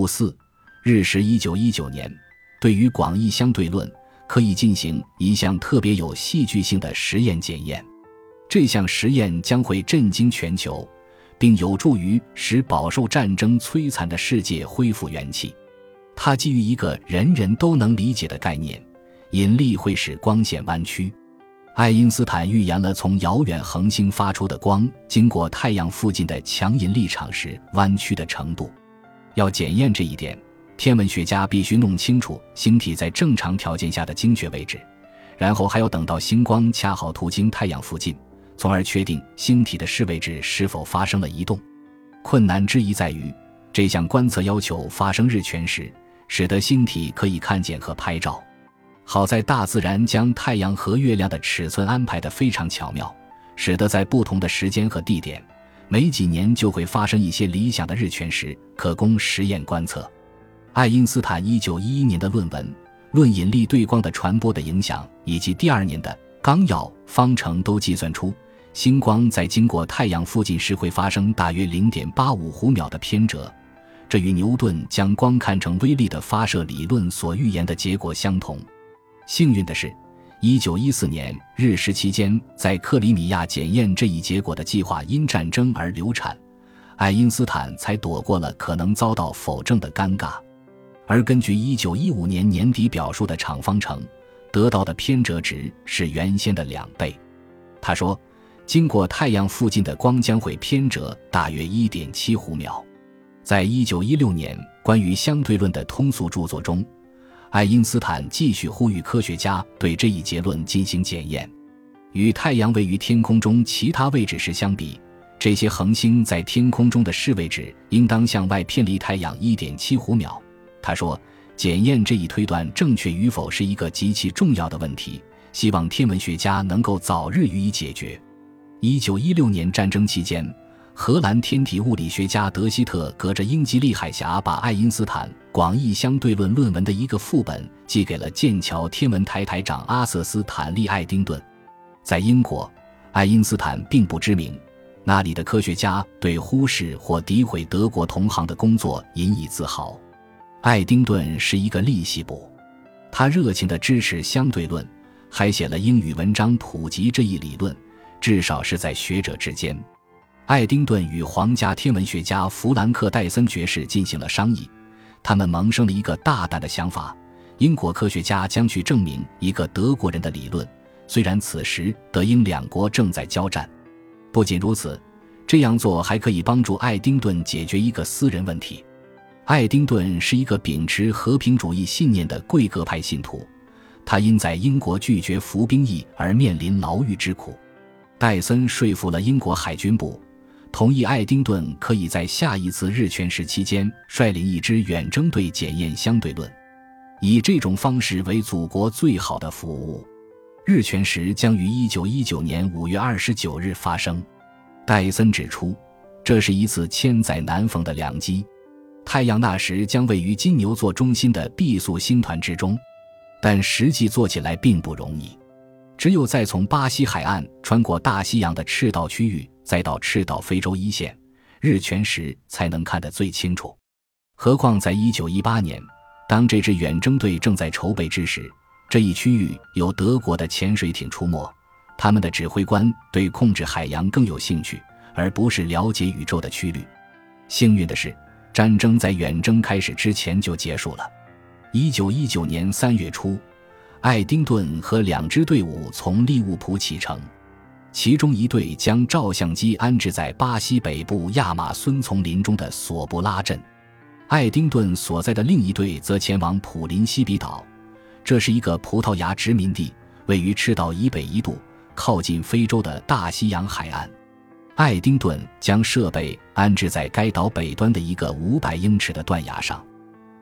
五四日食一九一九年，对于广义相对论可以进行一项特别有戏剧性的实验检验。这项实验将会震惊全球，并有助于使饱受战争摧残的世界恢复元气。它基于一个人人都能理解的概念：引力会使光线弯曲。爱因斯坦预言了从遥远恒星发出的光经过太阳附近的强引力场时弯曲的程度。要检验这一点，天文学家必须弄清楚星体在正常条件下的精确位置，然后还要等到星光恰好途经太阳附近。从而确定星体的视位置是否发生了移动。困难之一在于，这项观测要求发生日全食，使得星体可以看见和拍照。好在大自然将太阳和月亮的尺寸安排得非常巧妙，使得在不同的时间和地点，没几年就会发生一些理想的日全食，可供实验观测。爱因斯坦1911年的论文《论引力对光的传播的影响》，以及第二年的纲要方程都计算出。星光在经过太阳附近时会发生大约零点八五弧秒的偏折，这与牛顿将光看成微粒的发射理论所预言的结果相同。幸运的是，一九一四年日食期间在克里米亚检验这一结果的计划因战争而流产，爱因斯坦才躲过了可能遭到否证的尴尬。而根据一九一五年年底表述的场方程，得到的偏折值是原先的两倍。他说。经过太阳附近的光将会偏折大约一点七弧秒。在一九一六年关于相对论的通俗著作中，爱因斯坦继续呼吁科学家对这一结论进行检验。与太阳位于天空中其他位置时相比，这些恒星在天空中的视位置应当向外偏离太阳一点七弧秒。他说，检验这一推断正确与否是一个极其重要的问题，希望天文学家能够早日予以解决。一九一六年战争期间，荷兰天体物理学家德希特隔着英吉利海峡，把爱因斯坦广义相对论论文的一个副本寄给了剑桥天文台台长阿瑟斯坦利爱丁顿。在英国，爱因斯坦并不知名，那里的科学家对忽视或诋毁德国同行的工作引以自豪。爱丁顿是一个利息部，他热情地支持相对论，还写了英语文章普及这一理论。至少是在学者之间，爱丁顿与皇家天文学家弗兰克·戴森爵士进行了商议。他们萌生了一个大胆的想法：英国科学家将去证明一个德国人的理论。虽然此时德英两国正在交战，不仅如此，这样做还可以帮助爱丁顿解决一个私人问题。爱丁顿是一个秉持和平主义信念的贵格派信徒，他因在英国拒绝服兵役而面临牢狱之苦。戴森说服了英国海军部，同意爱丁顿可以在下一次日全食期间率领一支远征队检验相对论，以这种方式为祖国最好的服务。日全食将于一九一九年五月二十九日发生。戴森指出，这是一次千载难逢的良机。太阳那时将位于金牛座中心的毕宿星团之中，但实际做起来并不容易。只有在从巴西海岸穿过大西洋的赤道区域，再到赤道非洲一线，日全食才能看得最清楚。何况在一九一八年，当这支远征队正在筹备之时，这一区域有德国的潜水艇出没，他们的指挥官对控制海洋更有兴趣，而不是了解宇宙的曲率。幸运的是，战争在远征开始之前就结束了。一九一九年三月初。爱丁顿和两支队伍从利物浦启程，其中一队将照相机安置在巴西北部亚马孙丛林中的索布拉镇，爱丁顿所在的另一队则前往普林西比岛，这是一个葡萄牙殖民地，位于赤道以北一度，靠近非洲的大西洋海岸。爱丁顿将设备安置在该岛北端的一个五百英尺的断崖上。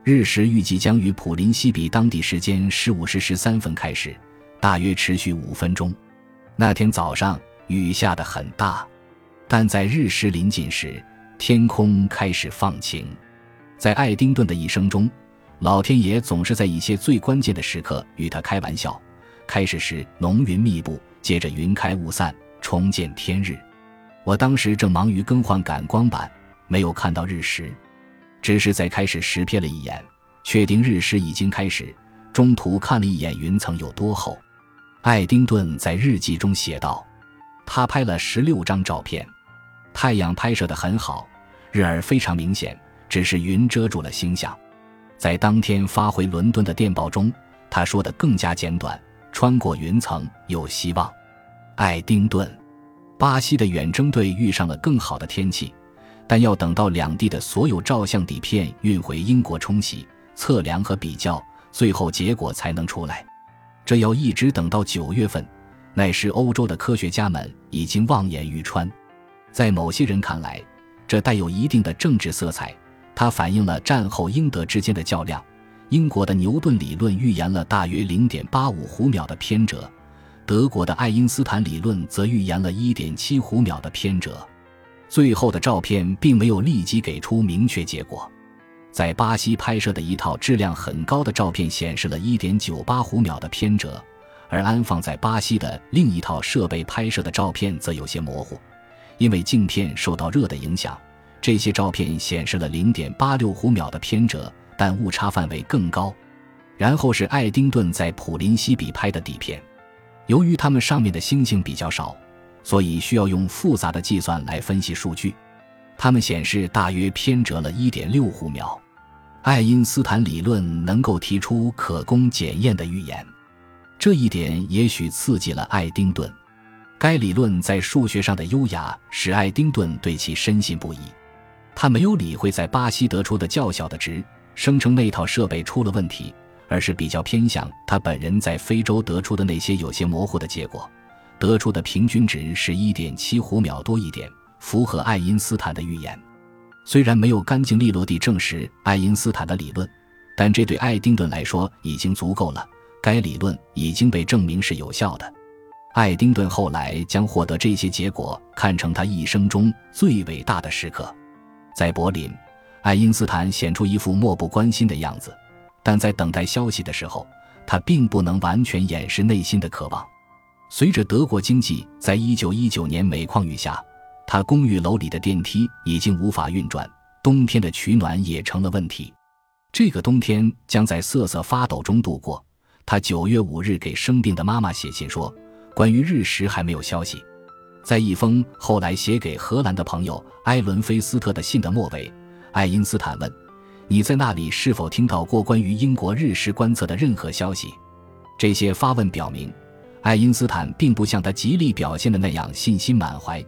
日食预计将于普林西比当地时间十五时十三分开始，大约持续五分钟。那天早上雨下得很大，但在日食临近时，天空开始放晴。在爱丁顿的一生中，老天爷总是在一些最关键的时刻与他开玩笑。开始时浓云密布，接着云开雾散，重见天日。我当时正忙于更换感光板，没有看到日食。只是在开始时瞥了一眼，确定日食已经开始。中途看了一眼云层有多厚。爱丁顿在日记中写道：“他拍了十六张照片，太阳拍摄得很好，日儿非常明显，只是云遮住了星象。”在当天发回伦敦的电报中，他说的更加简短：“穿过云层有希望。”爱丁顿，巴西的远征队遇上了更好的天气。但要等到两地的所有照相底片运回英国冲洗、测量和比较，最后结果才能出来。这要一直等到九月份，那时欧洲的科学家们已经望眼欲穿。在某些人看来，这带有一定的政治色彩，它反映了战后英德之间的较量。英国的牛顿理论预言了大约零点八五弧秒的偏折，德国的爱因斯坦理论则预言了一点七弧秒的偏折。最后的照片并没有立即给出明确结果，在巴西拍摄的一套质量很高的照片显示了1.98弧秒的偏折，而安放在巴西的另一套设备拍摄的照片则有些模糊，因为镜片受到热的影响。这些照片显示了0.86弧秒的偏折，但误差范围更高。然后是爱丁顿在普林西比拍的底片，由于它们上面的星星比较少。所以需要用复杂的计算来分析数据，它们显示大约偏折了一点六弧秒。爱因斯坦理论能够提出可供检验的预言，这一点也许刺激了爱丁顿。该理论在数学上的优雅使爱丁顿对其深信不疑。他没有理会在巴西得出的较小的值，声称那套设备出了问题，而是比较偏向他本人在非洲得出的那些有些模糊的结果。得出的平均值是一点七弧秒多一点，符合爱因斯坦的预言。虽然没有干净利落地证实爱因斯坦的理论，但这对爱丁顿来说已经足够了。该理论已经被证明是有效的。爱丁顿后来将获得这些结果看成他一生中最伟大的时刻。在柏林，爱因斯坦显出一副漠不关心的样子，但在等待消息的时候，他并不能完全掩饰内心的渴望。随着德国经济在一九一九年每况愈下，他公寓楼里的电梯已经无法运转，冬天的取暖也成了问题。这个冬天将在瑟瑟发抖中度过。他九月五日给生病的妈妈写信说，关于日食还没有消息。在一封后来写给荷兰的朋友埃伦菲斯特的信的末尾，爱因斯坦问：“你在那里是否听到过关于英国日食观测的任何消息？”这些发问表明。爱因斯坦并不像他极力表现的那样信心满怀，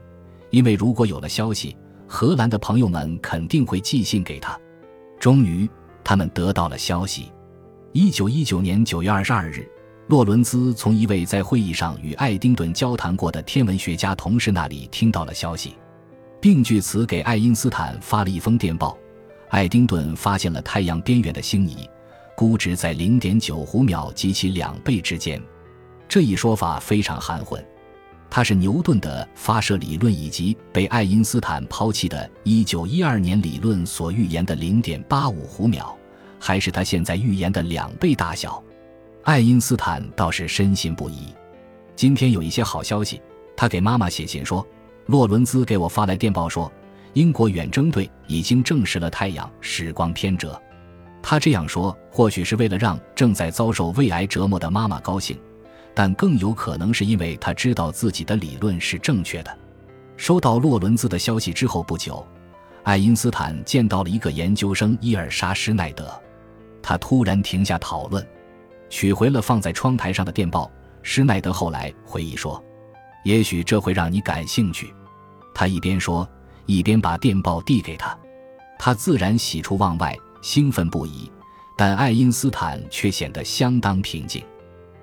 因为如果有了消息，荷兰的朋友们肯定会寄信给他。终于，他们得到了消息。一九一九年九月二十二日，洛伦兹从一位在会议上与爱丁顿交谈过的天文学家同事那里听到了消息，并据此给爱因斯坦发了一封电报。爱丁顿发现了太阳边缘的星移，估值在零点九弧秒及其两倍之间。这一说法非常含混，它是牛顿的发射理论以及被爱因斯坦抛弃的1912年理论所预言的0.85弧秒，还是他现在预言的两倍大小？爱因斯坦倒是深信不疑。今天有一些好消息，他给妈妈写信说，洛伦兹给我发来电报说，英国远征队已经证实了太阳时光偏折。他这样说，或许是为了让正在遭受胃癌折磨的妈妈高兴。但更有可能是因为他知道自己的理论是正确的。收到洛伦兹的消息之后不久，爱因斯坦见到了一个研究生伊尔莎施耐德。他突然停下讨论，取回了放在窗台上的电报。施耐德后来回忆说：“也许这会让你感兴趣。”他一边说，一边把电报递给他。他自然喜出望外，兴奋不已，但爱因斯坦却显得相当平静。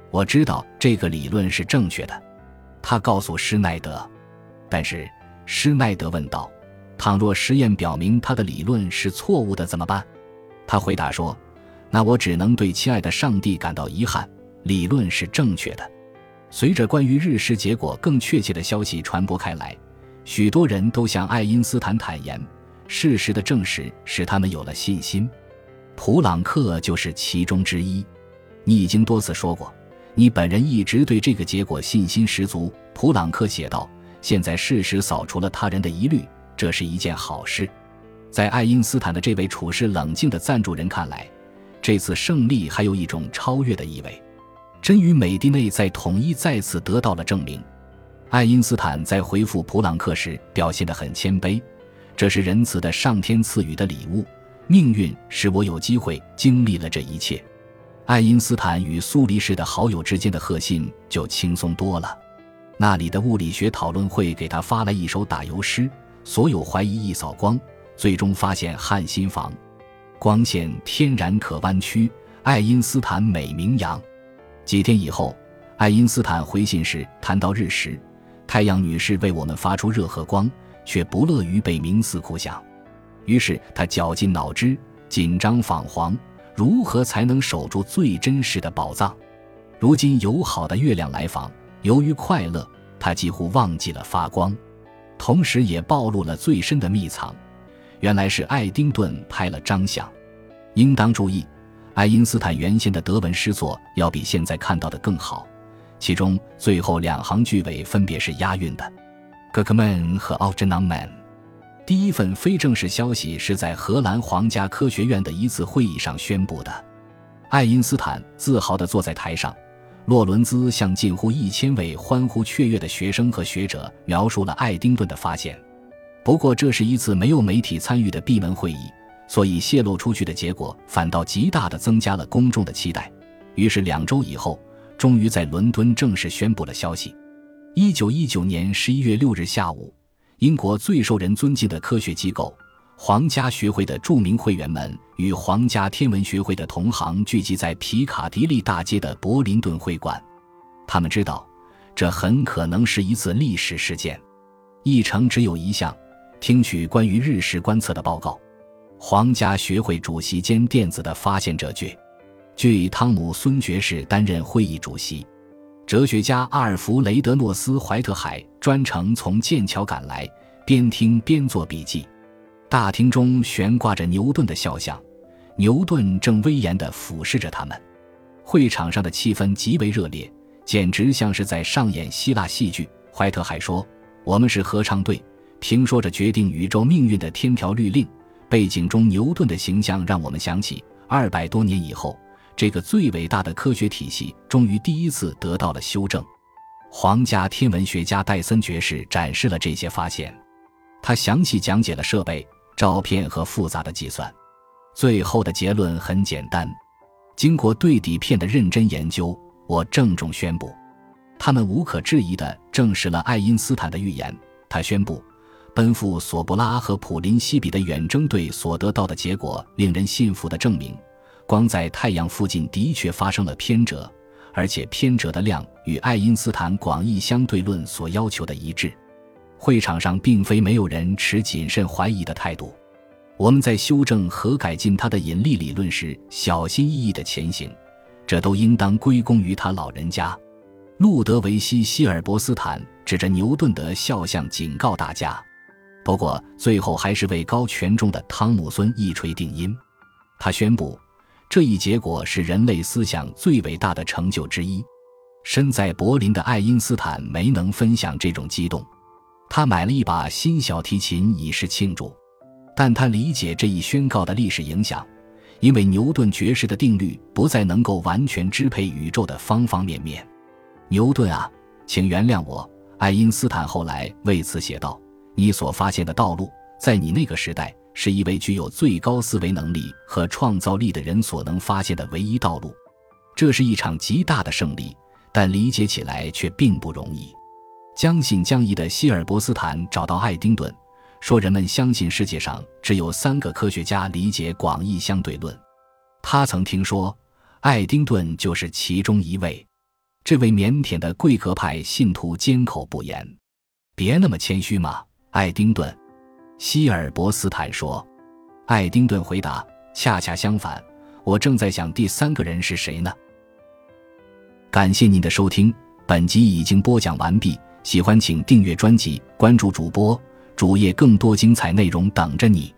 我知道这个理论是正确的，他告诉施耐德。但是施耐德问道：“倘若实验表明他的理论是错误的怎么办？”他回答说：“那我只能对亲爱的上帝感到遗憾。理论是正确的。”随着关于日食结果更确切的消息传播开来，许多人都向爱因斯坦坦言，事实的证实使他们有了信心。普朗克就是其中之一。你已经多次说过。你本人一直对这个结果信心十足，普朗克写道。现在事实扫除了他人的疑虑，这是一件好事。在爱因斯坦的这位处事冷静的赞助人看来，这次胜利还有一种超越的意味。真与美蒂内在统一再次得到了证明。爱因斯坦在回复普朗克时表现得很谦卑，这是仁慈的上天赐予的礼物。命运使我有机会经历了这一切。爱因斯坦与苏黎世的好友之间的贺信就轻松多了。那里的物理学讨论会给他发来一首打油诗，所有怀疑一扫光，最终发现汉心房，光线天然可弯曲。爱因斯坦美名扬。几天以后，爱因斯坦回信时谈到日食，太阳女士为我们发出热和光，却不乐于被冥思苦想。于是他绞尽脑汁，紧张彷徨，如何才能守住最真实的宝藏？如今友好的月亮来访，由于快乐，他几乎忘记了发光，同时也暴露了最深的秘藏。原来是爱丁顿拍了张相。应当注意，爱因斯坦原先的德文诗作要比现在看到的更好，其中最后两行句尾分别是押韵的 g k m a n 和 a u g e n a m a n 第一份非正式消息是在荷兰皇家科学院的一次会议上宣布的。爱因斯坦自豪地坐在台上，洛伦兹向近乎一千位欢呼雀跃的学生和学者描述了爱丁顿的发现。不过，这是一次没有媒体参与的闭门会议，所以泄露出去的结果反倒极大地增加了公众的期待。于是，两周以后，终于在伦敦正式宣布了消息。一九一九年十一月六日下午。英国最受人尊敬的科学机构——皇家学会的著名会员们与皇家天文学会的同行聚集在皮卡迪利大街的柏林顿会馆。他们知道，这很可能是一次历史事件。议程只有一项：听取关于日食观测的报告。皇家学会主席兼电子的发现者据，据汤姆孙爵士担任会议主席。哲学家阿尔弗雷德诺斯怀特海专程从剑桥赶来，边听边做笔记。大厅中悬挂着牛顿的肖像，牛顿正威严地俯视着他们。会场上的气氛极为热烈，简直像是在上演希腊戏剧。怀特海说：“我们是合唱队，评说着决定宇宙命运的天条律令。”背景中牛顿的形象让我们想起二百多年以后。这个最伟大的科学体系终于第一次得到了修正。皇家天文学家戴森爵士展示了这些发现，他详细讲解了设备、照片和复杂的计算。最后的结论很简单：经过对底片的认真研究，我郑重宣布，他们无可置疑地证实了爱因斯坦的预言。他宣布，奔赴索布拉和普林西比的远征队所得到的结果，令人信服的证明。光在太阳附近的确发生了偏折，而且偏折的量与爱因斯坦广义相对论所要求的一致。会场上并非没有人持谨慎怀疑的态度。我们在修正和改进他的引力理论时小心翼翼的前行，这都应当归功于他老人家。路德维希·希尔伯斯坦指着牛顿的肖像警告大家，不过最后还是位高权重的汤姆孙一锤定音。他宣布。这一结果是人类思想最伟大的成就之一。身在柏林的爱因斯坦没能分享这种激动，他买了一把新小提琴以示庆祝。但他理解这一宣告的历史影响，因为牛顿爵士的定律不再能够完全支配宇宙的方方面面。牛顿啊，请原谅我。爱因斯坦后来为此写道：“你所发现的道路，在你那个时代。”是一位具有最高思维能力和创造力的人所能发现的唯一道路，这是一场极大的胜利，但理解起来却并不容易。将信将疑的希尔伯斯坦找到爱丁顿，说：“人们相信世界上只有三个科学家理解广义相对论，他曾听说爱丁顿就是其中一位。”这位腼腆的贵格派信徒缄口不言。别那么谦虚嘛，爱丁顿。希尔伯斯坦说：“爱丁顿回答，恰恰相反，我正在想第三个人是谁呢。”感谢您的收听，本集已经播讲完毕。喜欢请订阅专辑，关注主播主页，更多精彩内容等着你。